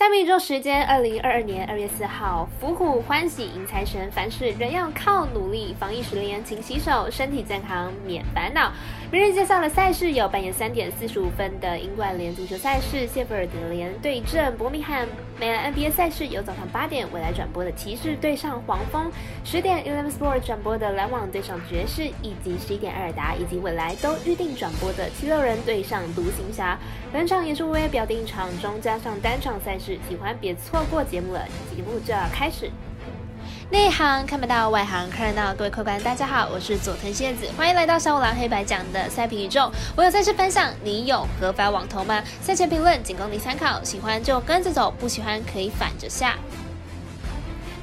下面一周时间，二零二二年二月四号，福虎欢喜迎财神，凡事仍要靠努力。防疫十年，勤洗手，身体健康免烦恼。明日介绍的赛事有半夜三点四十五分的英冠联足球赛事，谢菲尔德联对阵伯明翰；美兰 NBA 赛事有早上八点未来转播的骑士对上黄蜂，十点 Eleven Sport 转播的篮网对上爵士，以及十一点艾尔达以及未来都预定转播的七六人对上独行侠。本场也是微表定场中加上单场赛事。喜欢别错过节目了，节目就要开始。内行看不到，外行看得到。各位客官，大家好，我是佐藤蝎子，欢迎来到小五郎黑白讲的赛评宇宙。我有赛事分享，你有合法网投吗？赛前评论仅供你参考，喜欢就跟着走，不喜欢可以反着下。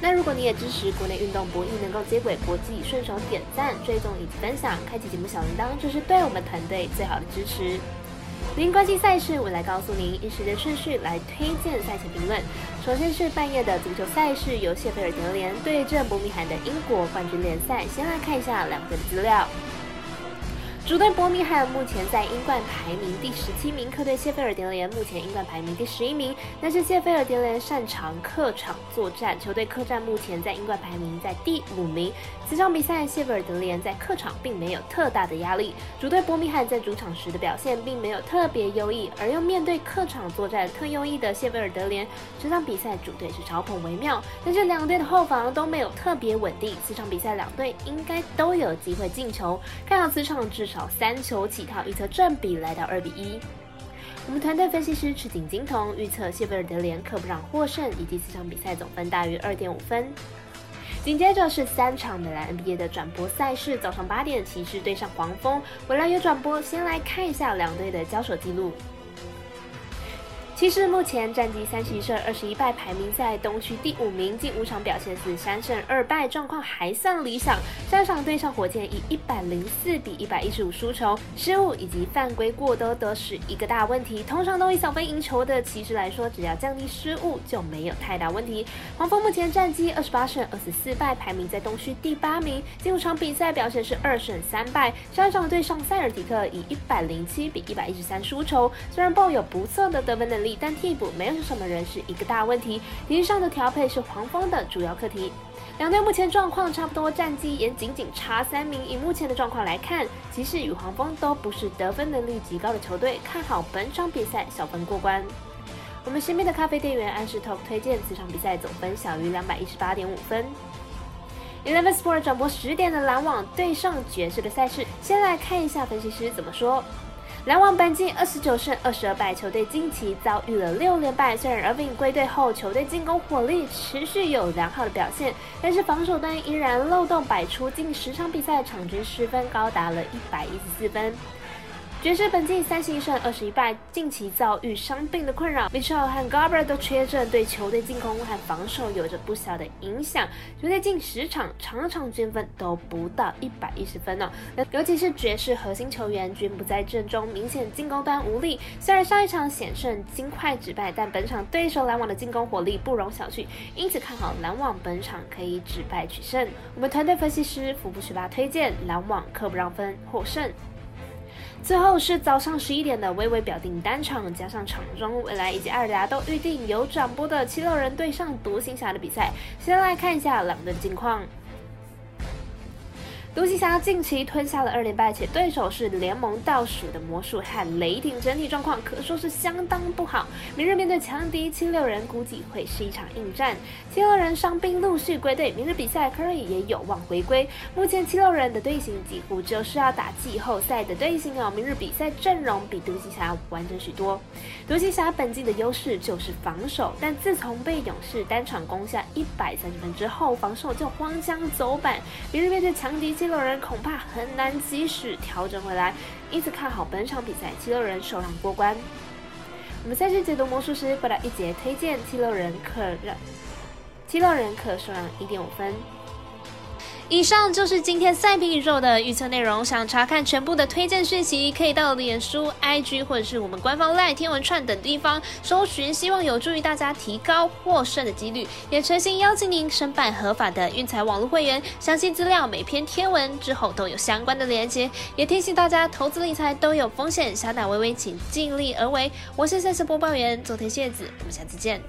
那如果你也支持国内运动博弈能够接轨国际，顺手点赞、追踪以及分享，开启节目小铃铛，就是对我们团队最好的支持。您关心赛事，我来告诉您以时间顺序来推荐赛前评论。首先是半夜的足球赛事，由谢菲尔德联对阵伯明翰的英国冠军联赛。先来看一下两队的资料。主队伯明翰目前在英冠排名第十七名，客队谢菲尔德联目前英冠排名第十一名。但是谢菲尔德联擅长客场作战，球队客战目前在英冠排名在第五名。此场比赛谢菲尔德联在客场并没有特大的压力，主队伯明翰在主场时的表现并没有特别优异，而又面对客场作战特优异的谢菲尔德联，这场比赛主队是嘲讽为妙。但是两队的后防都没有特别稳定，此场比赛两队应该都有机会进球，看好此场至少。三球起跳，预测正比来到二比一。我们团队分析师赤井金童预测谢菲尔德联客不让获胜，以及四场比赛总分大于二点五分。紧接着是三场美兰 NBA 的转播赛事，早上八点骑士对上黄蜂，未来有转播。先来看一下两队的交手记录。骑士目前战绩三十一胜二十一败，排名在东区第五名，近五场表现是三胜二败，状况还算理想。上场对上火箭以一百零四比一百一十五输球，失误以及犯规过多得是一个大问题。通常都以小分赢球的骑士来说，只要降低失误就没有太大问题。黄蜂目前战绩二十八胜二十四败，排名在东区第八名，近五场比赛表现是二胜三败。上场对上塞尔提克以一百零七比一百一十三输球，虽然抱有不错的得分能力。但替补没有什么人是一个大问题，体系上的调配是黄蜂的主要课题。两队目前状况差不多，战绩也仅仅差三名。以目前的状况来看，骑士与黄蜂都不是得分能力极高的球队，看好本场比赛小分过关。我们身边的咖啡店员安士 Top 推荐此场比赛总分小于两百一十八点五分。Eleven Sport 转播十点的篮网对上爵士的赛事，先来看一下分析师怎么说。篮网本季二十九胜二十二败，球队近期遭遇了六连败。虽然 Irving 归队后，球队进攻火力持续有良好的表现，但是防守端依然漏洞百出，近十场比赛场均失分高达了一百一十四分。爵士本季三十一胜二十一败，近期遭遇伤病的困扰，Mitchell 和 Garber 都缺阵，对球队进攻和防守有着不小的影响。球队近十场场场均分都不到一百一十分呢，尤其是爵士核心球员均不在阵中，明显进攻端无力。虽然上一场险胜金块止败，但本场对手篮网的进攻火力不容小觑，因此看好篮网本场可以止败取胜。我们团队分析师福布学霸推荐篮网客不让分获胜。最后是早上十一点的微微表定单场，加上场中未来以及艾尔达都预定有转播的七六人对上独行侠的比赛，先来看一下两队近况。独行侠近期吞下了二连败，且对手是联盟倒数的魔术和雷霆，整体状况可说是相当不好。明日面对强敌七六人，估计会是一场硬战。七六人伤兵陆续归队，明日比赛 Curry 也有望回归。目前七六人的队形几乎就是要打季后赛的队形哦。明日比赛阵容比独行侠完整许多。独行侠本季的优势就是防守，但自从被勇士单场攻下一百三十分之后，防守就荒腔走板。明日面对强敌七。七六人恐怕很难及时调整回来，因此看好本场比赛七六人首让过关。我们在这解读魔术师过来一节推荐七六人可让七六人可首让一点五分。以上就是今天赛皮宇宙的预测内容。想查看全部的推荐讯息，可以到脸书、IG 或者是我们官方赖天文串等地方搜寻，希望有助于大家提高获胜的几率。也诚心邀请您申办合法的运财网络会员，详细资料每篇天文之后都有相关的连接。也提醒大家，投资理财都有风险，小打微微，请尽力而为。我是赛事播报员佐藤谢子，我们下次见。